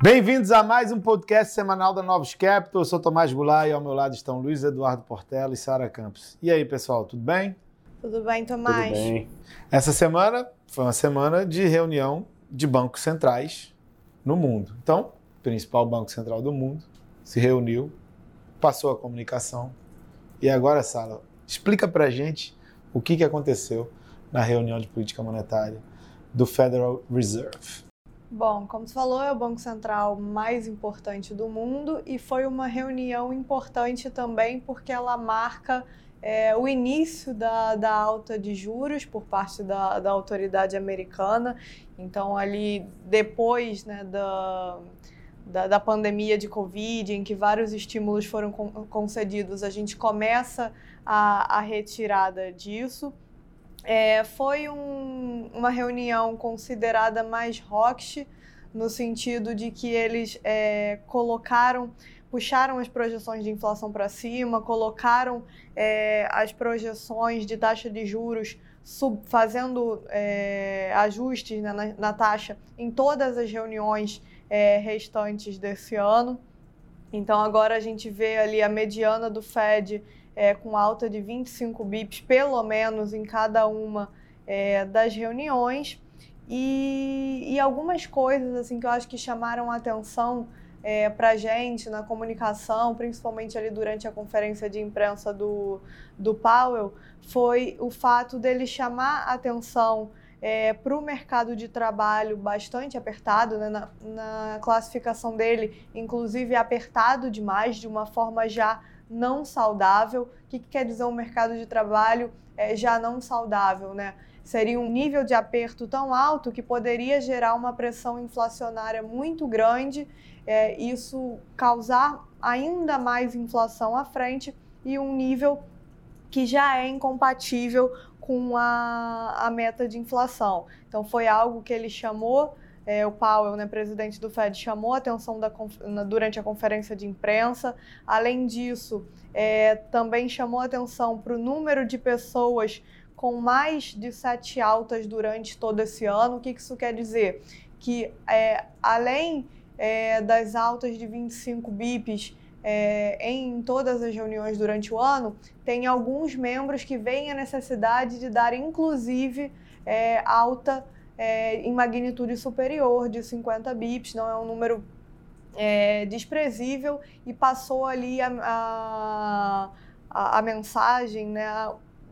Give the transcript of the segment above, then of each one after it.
Bem-vindos a mais um podcast semanal da Novos Capital. Eu sou Tomás Goulart e ao meu lado estão Luiz Eduardo Portela e Sara Campos. E aí, pessoal, tudo bem? Tudo bem, Tomás? Tudo bem. Essa semana foi uma semana de reunião de bancos centrais no mundo. Então, o principal banco central do mundo se reuniu, passou a comunicação. E agora, Sara, explica pra gente o que, que aconteceu na reunião de política monetária do Federal Reserve. Bom, como você falou, é o banco central mais importante do mundo e foi uma reunião importante também porque ela marca é, o início da, da alta de juros por parte da, da autoridade americana. Então, ali depois né, da, da, da, pandemia de Covid, em que vários estímulos foram concedidos, a gente começa a, a retirada disso. É, foi um, uma reunião considerada mais hawkish, no sentido de que eles é, colocaram, puxaram as projeções de inflação para cima, colocaram é, as projeções de taxa de juros sub, fazendo é, ajustes né, na, na, taxa em todas as reuniões é, restantes desse ano. Então agora a gente vê ali a mediana do Fed é, com alta de 25 bips, pelo menos, em cada uma é, das reuniões. E, e, algumas coisas assim que eu acho que chamaram a atenção é, para a gente na comunicação, principalmente ali durante a conferência de imprensa do, do Powell, foi o fato dele chamar a atenção é, para o mercado de trabalho bastante apertado, né? na, na classificação dele, inclusive apertado demais, de uma forma já não saudável. O que, que quer dizer um mercado de trabalho é, já não saudável, né? Seria um nível de aperto tão alto que poderia gerar uma pressão inflacionária muito grande, é, isso causar ainda mais inflação à frente e um nível que já é incompatível com a, a meta de inflação. Então, foi algo que ele chamou é, o Powell, né, presidente do Fed, chamou a atenção da, na, durante a conferência de imprensa. Além disso, é, também chamou a atenção para o número de pessoas com mais de sete altas durante todo esse ano. O que isso quer dizer? Que é, além é, das altas de 25 bips é, em todas as reuniões durante o ano, tem alguns membros que veem a necessidade de dar, inclusive, é, alta é, em magnitude superior de 50 bips, não é um número é, desprezível e passou ali a, a, a mensagem, né,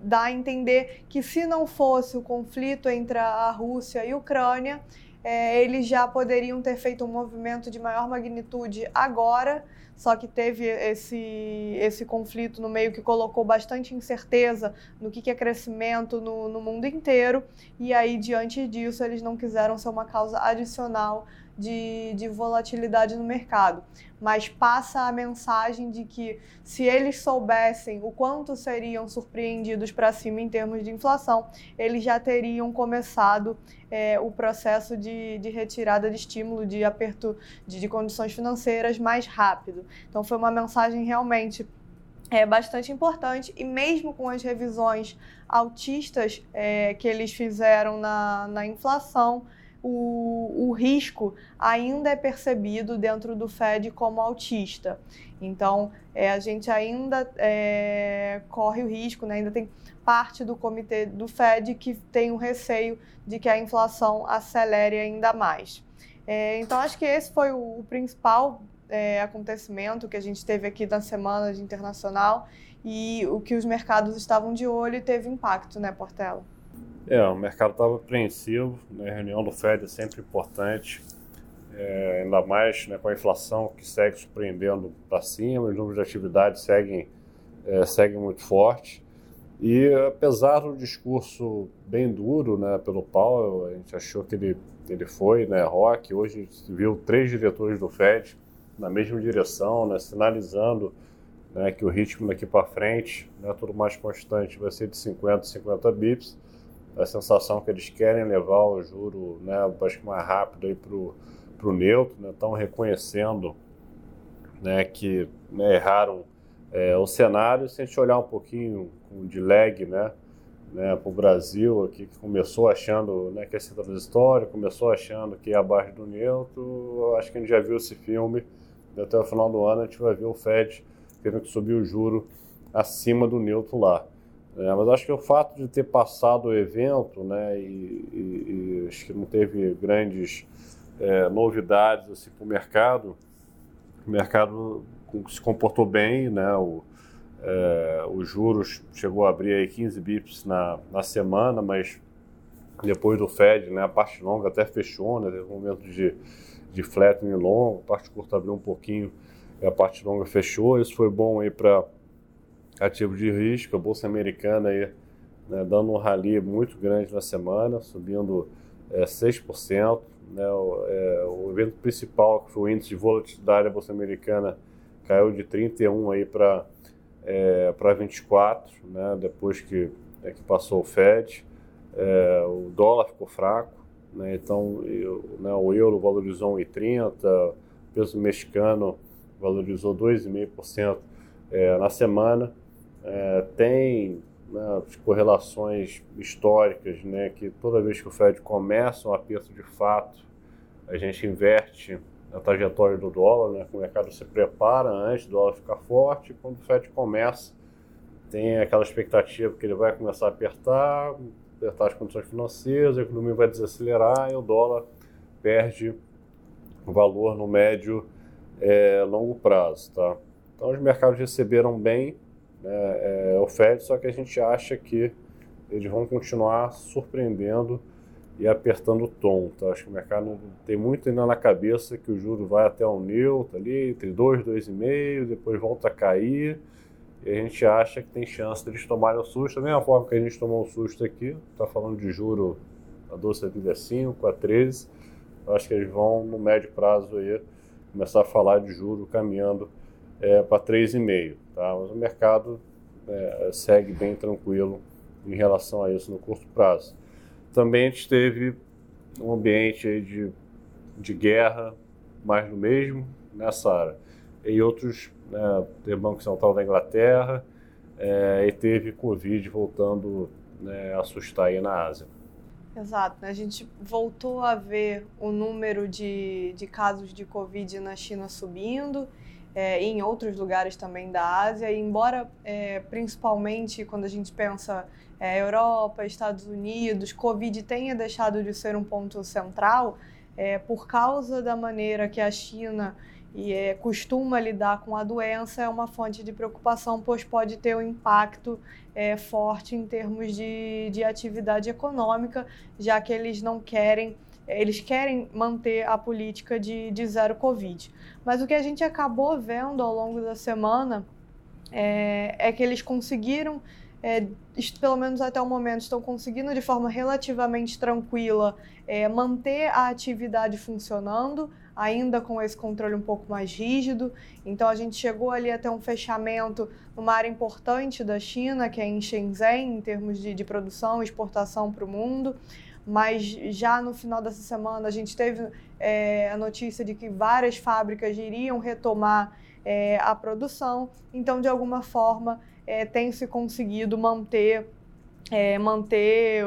dá a entender que se não fosse o conflito entre a Rússia e a Ucrânia, é, eles já poderiam ter feito um movimento de maior magnitude agora, só que teve esse, esse conflito no meio que colocou bastante incerteza no que, que é crescimento no, no mundo inteiro, e aí, diante disso, eles não quiseram ser uma causa adicional de, de volatilidade no mercado, mas passa a mensagem de que se eles soubessem o quanto seriam surpreendidos para cima em termos de inflação, eles já teriam começado é, o processo de, de, retirada de estímulo, de aperto de, de condições financeiras mais rápido. Então foi uma mensagem realmente é bastante importante e mesmo com as revisões altistas é, que eles fizeram na, na inflação, o, o risco ainda é percebido dentro do Fed como autista. Então, é, a gente ainda é, corre o risco, né? ainda tem parte do comitê do Fed que tem o receio de que a inflação acelere ainda mais. É, então, acho que esse foi o, o principal é, acontecimento que a gente teve aqui na semana de internacional e o que os mercados estavam de olho teve impacto, né, Portela? É, o mercado estava apreensivo, né? a reunião do Fed é sempre importante, é, ainda mais né, com a inflação que segue surpreendendo para cima, os números de atividade seguem, é, seguem muito forte. E apesar do discurso bem duro né, pelo Powell, a gente achou que ele, ele foi né, rock, hoje a gente viu três diretores do Fed na mesma direção, né, sinalizando né, que o ritmo daqui para frente, né, tudo mais constante, vai ser de 50, 50 bips a sensação que eles querem levar o juro, né, acho que mais rápido aí para o neutro, né, estão reconhecendo né, que né, erraram é, o cenário. Se a gente olhar um pouquinho de lag, né, né, para o Brasil, aqui, que começou achando né, que é centro história, começou achando que é abaixo do neutro. Acho que a gente já viu esse filme. Até o final do ano a gente vai ver o Fed querendo subir o juro acima do neutro lá. É, mas acho que o fato de ter passado o evento, né, e, e, e acho que não teve grandes é, novidades assim, para o mercado, o mercado se comportou bem, né, o, é, os juros chegou a abrir aí 15 bips na, na semana, mas depois do Fed, né, a parte longa até fechou, né, teve um momento de, de flattening longo, a parte curta abriu um pouquinho e a parte longa fechou, isso foi bom aí para ativo de risco, a Bolsa Americana aí, né, dando um rally muito grande na semana, subindo é, 6%. Né, o, é, o evento principal, que foi o índice de volatilidade da Bolsa Americana, caiu de 31 aí para é, para 24, né, depois que, é, que passou o Fed. É, o dólar ficou fraco, né, então eu, né, o euro valorizou 1,30, o peso mexicano valorizou 2,5% é, na semana é, tem né, correlações históricas, né, que toda vez que o Fed começa um aperto de fato, a gente inverte a trajetória do dólar, né, o mercado se prepara antes do dólar ficar forte, quando o Fed começa, tem aquela expectativa que ele vai começar a apertar, apertar as condições financeiras, a economia vai desacelerar e o dólar perde valor no médio é, longo prazo, tá? Então os mercados receberam bem né, é, o Fed, só que a gente acha que eles vão continuar surpreendendo e apertando o tom. Tá? Acho que o mercado tem muito ainda na cabeça que o juro vai até o neutro ali, entre 2 e 2,5, depois volta a cair. E a gente acha que tem chance de eles tomarem o susto, da mesma forma que a gente tomou o susto aqui, está falando de juro a 12,75, a 13. Acho que eles vão, no médio prazo, aí, começar a falar de juro caminhando é, para 3,5. Tá? Mas o mercado é, segue bem tranquilo em relação a isso no curto prazo. Também a gente teve um ambiente de, de guerra, mais do mesmo, nessa área. E outros, né, teve Banco Central da Inglaterra é, e teve Covid voltando né, a assustar aí na Ásia. Exato, né? a gente voltou a ver o número de, de casos de Covid na China subindo é, em outros lugares também da Ásia, e embora é, principalmente quando a gente pensa é, Europa, Estados Unidos, Covid tenha deixado de ser um ponto central, é, por causa da maneira que a China e é, costuma lidar com a doença é uma fonte de preocupação, pois pode ter um impacto é, forte em termos de, de atividade econômica, já que eles não querem eles querem manter a política de, de zero Covid. Mas o que a gente acabou vendo ao longo da semana é, é que eles conseguiram, é, pelo menos até o momento, estão conseguindo de forma relativamente tranquila é, manter a atividade funcionando, ainda com esse controle um pouco mais rígido. Então a gente chegou ali até um fechamento numa área importante da China, que é em Shenzhen, em termos de, de produção e exportação para o mundo mas já no final dessa semana a gente teve é, a notícia de que várias fábricas iriam retomar é, a produção, então de alguma forma é, tem se conseguido manter é, manter,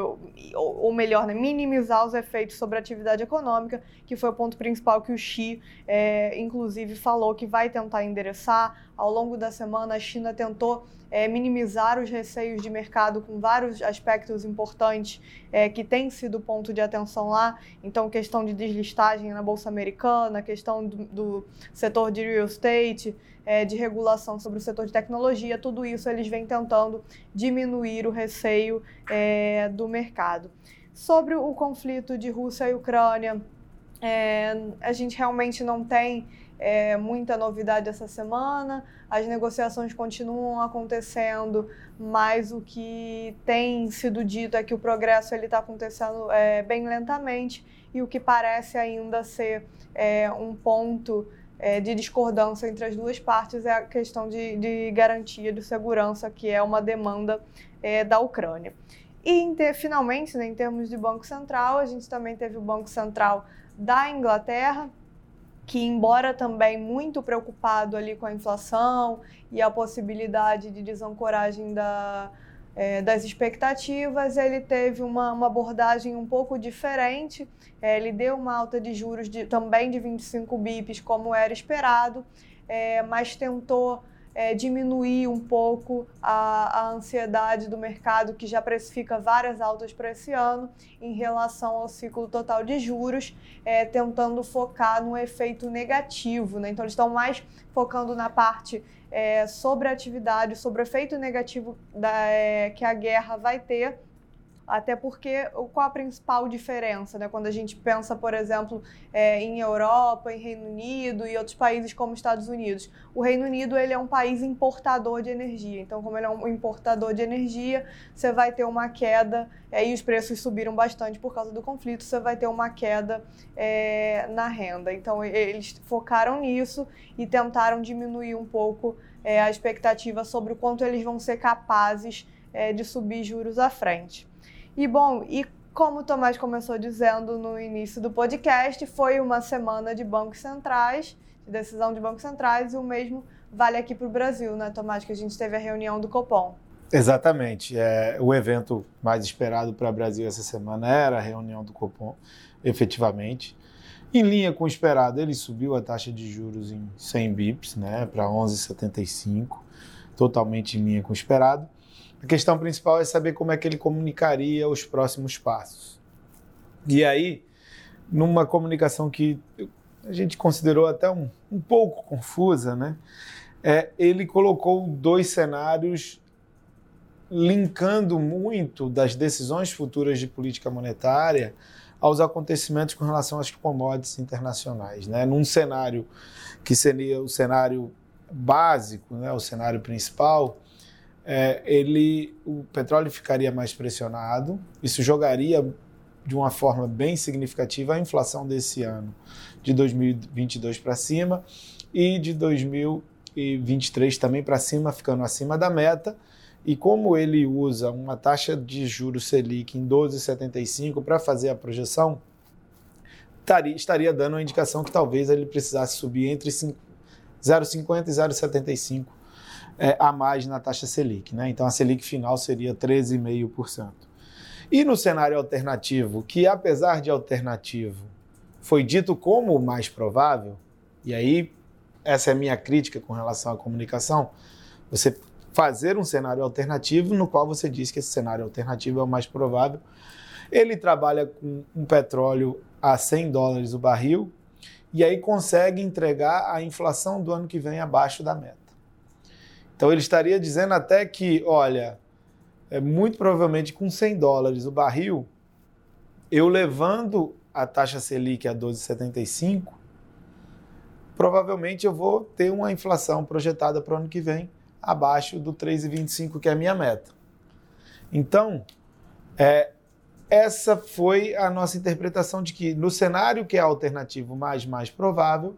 ou, melhor, né, minimizar os efeitos sobre a atividade econômica, que foi o ponto principal que o Xi, é, inclusive, falou que vai tentar endereçar. Ao longo da semana, a China tentou é, minimizar os receios de mercado com vários aspectos importantes é, que têm sido ponto de atenção lá. Então, questão de deslistagem na Bolsa Americana, questão do, do setor de real estate, é, de regulação sobre o setor de tecnologia, tudo isso eles vêm tentando diminuir o receio é, do mercado. Sobre o conflito de Rússia e Ucrânia, é, a gente realmente não tem é, muita novidade essa semana. As negociações continuam acontecendo, mas o que tem sido dito é que o progresso está acontecendo é, bem lentamente e o que parece ainda ser é, um ponto é, de discordância entre as duas partes é a questão de, de garantia de segurança, que é uma demanda é, da Ucrânia. E ter, finalmente, né, em termos de Banco Central, a gente também teve o Banco Central da Inglaterra, que embora também muito preocupado ali com a inflação e a possibilidade de desancoragem da, é, das expectativas, ele teve uma, uma abordagem um pouco diferente. É, ele deu uma alta de juros de, também de 25 bips, como era esperado, é, mas tentou é, diminuir um pouco a, a, ansiedade do mercado, que já precifica várias altas para esse ano, em relação ao ciclo total de juros, é, tentando focar no efeito negativo. Né? Então, eles estão mais focando na parte é, sobre a atividade, sobre o efeito negativo da, é, que a guerra vai ter até porque qual a principal diferença, né? Quando a gente pensa, por exemplo, é, em Europa, em Reino Unido e outros países como Estados Unidos, o Reino Unido ele é um país importador de energia. Então, como ele é um importador de energia, você vai ter uma queda é, e os preços subiram bastante por causa do conflito. Você vai ter uma queda é, na renda. Então, eles focaram nisso e tentaram diminuir um pouco é, a expectativa sobre o quanto eles vão ser capazes é, de subir juros à frente. E bom, e como o Tomás começou dizendo no início do podcast, foi uma semana de bancos centrais, de decisão de bancos centrais, e o mesmo vale aqui para o Brasil, né, Tomás? Que a gente teve a reunião do Copom. Exatamente. É, o evento mais esperado para o Brasil essa semana era a reunião do Copom, efetivamente. Em linha com o esperado, ele subiu a taxa de juros em 100 bips, né, para 11,75, totalmente em linha com o esperado. A questão principal é saber como é que ele comunicaria os próximos passos. E aí, numa comunicação que a gente considerou até um, um pouco confusa, né? É, ele colocou dois cenários linkando muito das decisões futuras de política monetária aos acontecimentos com relação às commodities internacionais. Né? Num cenário que seria o cenário básico, né, o cenário principal, é, ele, o petróleo ficaria mais pressionado, isso jogaria de uma forma bem significativa a inflação desse ano, de 2022 para cima, e de 2023 também para cima, ficando acima da meta. E como ele usa uma taxa de juros Selic em 12,75 para fazer a projeção, estaria dando uma indicação que talvez ele precisasse subir entre 0,50 e 0,75 é, a mais na taxa Selic. Né? Então a Selic final seria 13,5%. E no cenário alternativo, que apesar de alternativo, foi dito como o mais provável, e aí essa é a minha crítica com relação à comunicação, você fazer um cenário alternativo no qual você diz que esse cenário alternativo é o mais provável. Ele trabalha com um petróleo a 100 dólares o barril e aí consegue entregar a inflação do ano que vem abaixo da meta. Então ele estaria dizendo até que, olha, é muito provavelmente com 100 dólares o barril, eu levando a taxa Selic a 12,75, provavelmente eu vou ter uma inflação projetada para o ano que vem abaixo do 3,25, que é a minha meta. Então, é, essa foi a nossa interpretação de que no cenário que é alternativo mais mais provável,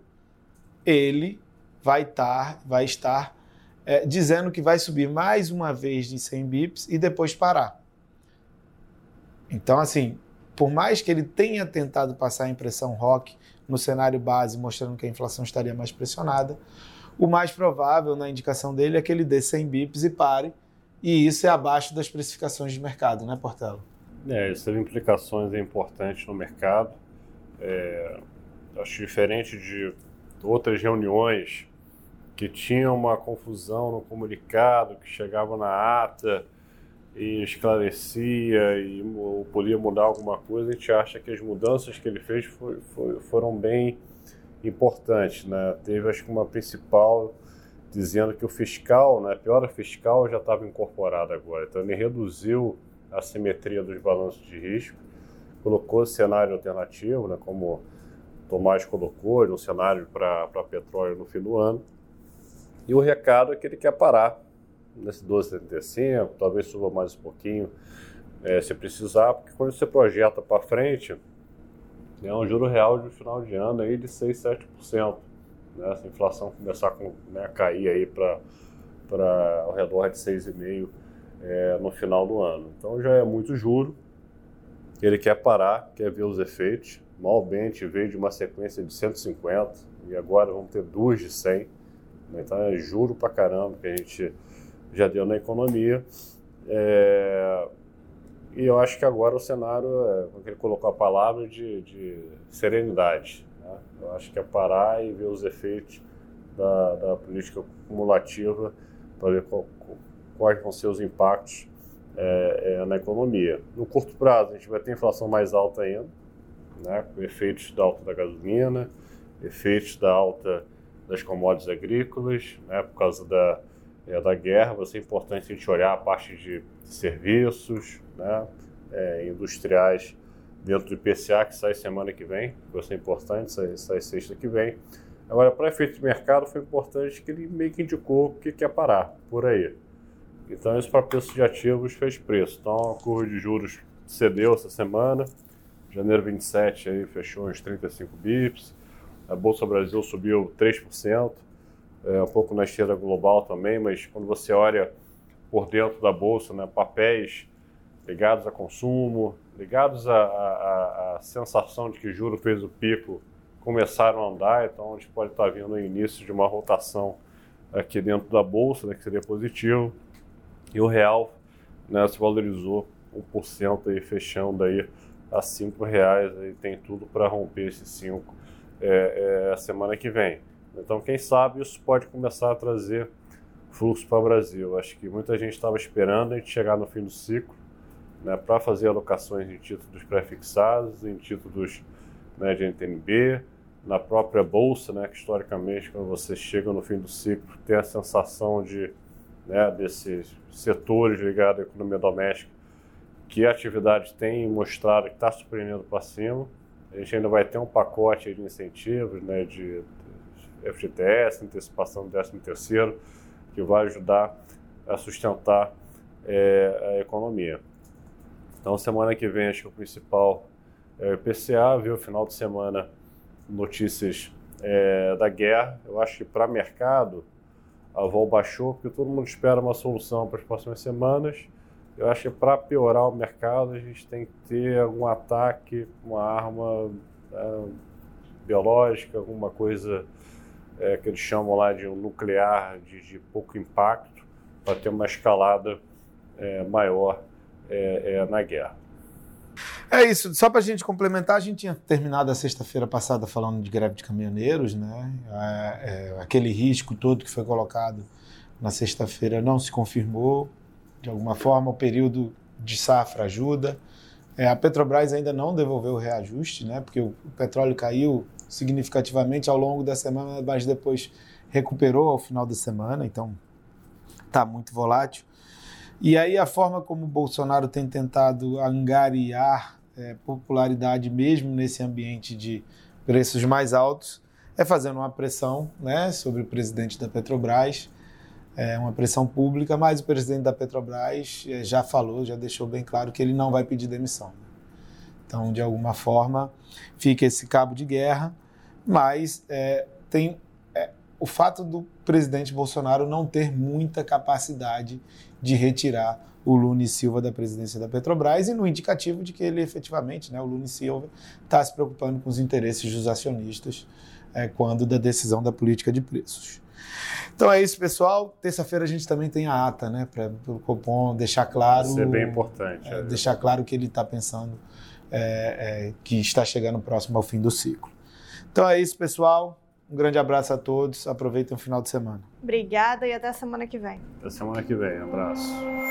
ele vai estar, vai estar é, dizendo que vai subir mais uma vez de 100 bips e depois parar. Então, assim, por mais que ele tenha tentado passar a impressão rock no cenário base, mostrando que a inflação estaria mais pressionada, o mais provável na indicação dele é que ele dê 100 bips e pare, e isso é abaixo das precificações de mercado, né, Portela? É, isso teve implicações importantes no mercado. É, acho diferente de outras reuniões que tinha uma confusão no comunicado, que chegava na ata e esclarecia e podia mudar alguma coisa, a gente acha que as mudanças que ele fez foi, foi, foram bem importantes. Né? Teve, acho que, uma principal dizendo que o fiscal, né, a piora fiscal já estava incorporada agora. Então, ele reduziu a simetria dos balanços de risco, colocou cenário alternativo, né, como Tomás colocou, um cenário para petróleo no fim do ano, e o recado é que ele quer parar nesse 12,75, talvez suba mais um pouquinho é, se precisar, porque quando você projeta para frente, é um juro real de final de ano aí de 6, 7%. Né? Se a inflação começar a né, cair aí para ao redor de 6,5% é, no final do ano. Então já é muito juro. Ele quer parar, quer ver os efeitos. Malmente veio de uma sequência de 150 e agora vamos ter duas de 100 então é juro pra caramba que a gente já deu na economia. É, e eu acho que agora o cenário, é, como ele colocou a palavra, de, de serenidade. Né? Eu acho que é parar e ver os efeitos da, da política cumulativa para ver qual, quais vão ser os impactos é, é, na economia. No curto prazo, a gente vai ter inflação mais alta ainda, né, com efeitos da alta da gasolina, efeitos da alta das commodities agrícolas, né, por causa da, é, da guerra. Vai ser importante a gente olhar a parte de serviços né, é, industriais dentro do IPCA, que sai semana que vem, vai ser importante, sai, sai sexta que vem. Agora, para efeito de mercado, foi importante que ele meio que indicou que quer parar por aí. Então, isso para preço de ativos fez preço. Então, a curva de juros cedeu essa semana. Janeiro 27 aí fechou uns 35 bips. A Bolsa Brasil subiu 3%, é, um pouco na esteira global também, mas quando você olha por dentro da bolsa, né, papéis ligados a consumo, ligados à sensação de que juro fez o pico, começaram a andar, então a gente pode estar vendo o início de uma rotação aqui dentro da bolsa, né, que seria positivo. E o real né, se valorizou 1% aí, fechando aí a R$ reais e tem tudo para romper esses 5 é, é, a semana que vem. Então, quem sabe isso pode começar a trazer fluxo para o Brasil. Acho que muita gente estava esperando a gente chegar no fim do ciclo né, para fazer alocações em títulos pré-fixados, em títulos né, de NTNB, na própria bolsa, né, que historicamente, quando você chega no fim do ciclo, tem a sensação de né, desses setores ligados à economia doméstica, que a atividade tem mostrado que está surpreendendo para cima. A gente ainda vai ter um pacote de incentivos, né, de FGTS, antecipação do 13 terceiro, que vai ajudar a sustentar é, a economia. Então, semana que vem, acho que o principal é o IPCA, viu? Final de semana, notícias é, da guerra. Eu acho que para mercado, a vol baixou, porque todo mundo espera uma solução para as próximas semanas. Eu acho que para piorar o mercado, a gente tem que ter algum ataque, uma arma é, biológica, alguma coisa é, que eles chamam lá de nuclear de, de pouco impacto, para ter uma escalada é, maior é, é, na guerra. É isso, só para a gente complementar, a gente tinha terminado a sexta-feira passada falando de greve de caminhoneiros, né? É, é, aquele risco todo que foi colocado na sexta-feira não se confirmou. De alguma forma, o período de safra ajuda. É, a Petrobras ainda não devolveu o reajuste, né? Porque o, petróleo caiu significativamente ao longo da semana, mas depois recuperou ao final da semana, então está muito volátil. E aí a forma como o Bolsonaro tem tentado angariar é, popularidade mesmo nesse ambiente de preços mais altos é fazendo uma pressão né, sobre o presidente da Petrobras, é uma pressão pública, mas o presidente da Petrobras é, já falou, já deixou bem claro que ele não vai pedir demissão. Então, de alguma forma, fica esse cabo de guerra, mas é, tem é, o fato do presidente Bolsonaro não ter muita capacidade de retirar o Lune Silva da presidência da Petrobras e no indicativo de que ele efetivamente, né, o Lune Silva, está se preocupando com os interesses dos acionistas é, quando da decisão da política de preços. Então é isso, pessoal. Terça-feira a gente também tem a ata, né, para o Copom deixar claro. Isso é bem importante. É, é. deixar claro que ele está pensando é, é, que está chegando próximo ao fim do ciclo. Então é isso, pessoal. Um grande abraço a todos. Aproveitem o final de semana. Obrigada e até semana que vem. Até semana que vem. Um abraço.